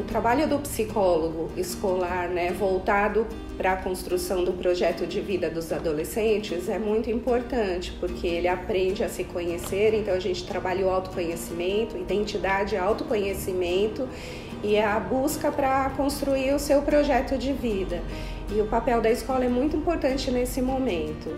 o trabalho do psicólogo escolar, né, voltado para a construção do projeto de vida dos adolescentes é muito importante, porque ele aprende a se conhecer, então a gente trabalha o autoconhecimento, identidade, autoconhecimento e é a busca para construir o seu projeto de vida. E o papel da escola é muito importante nesse momento.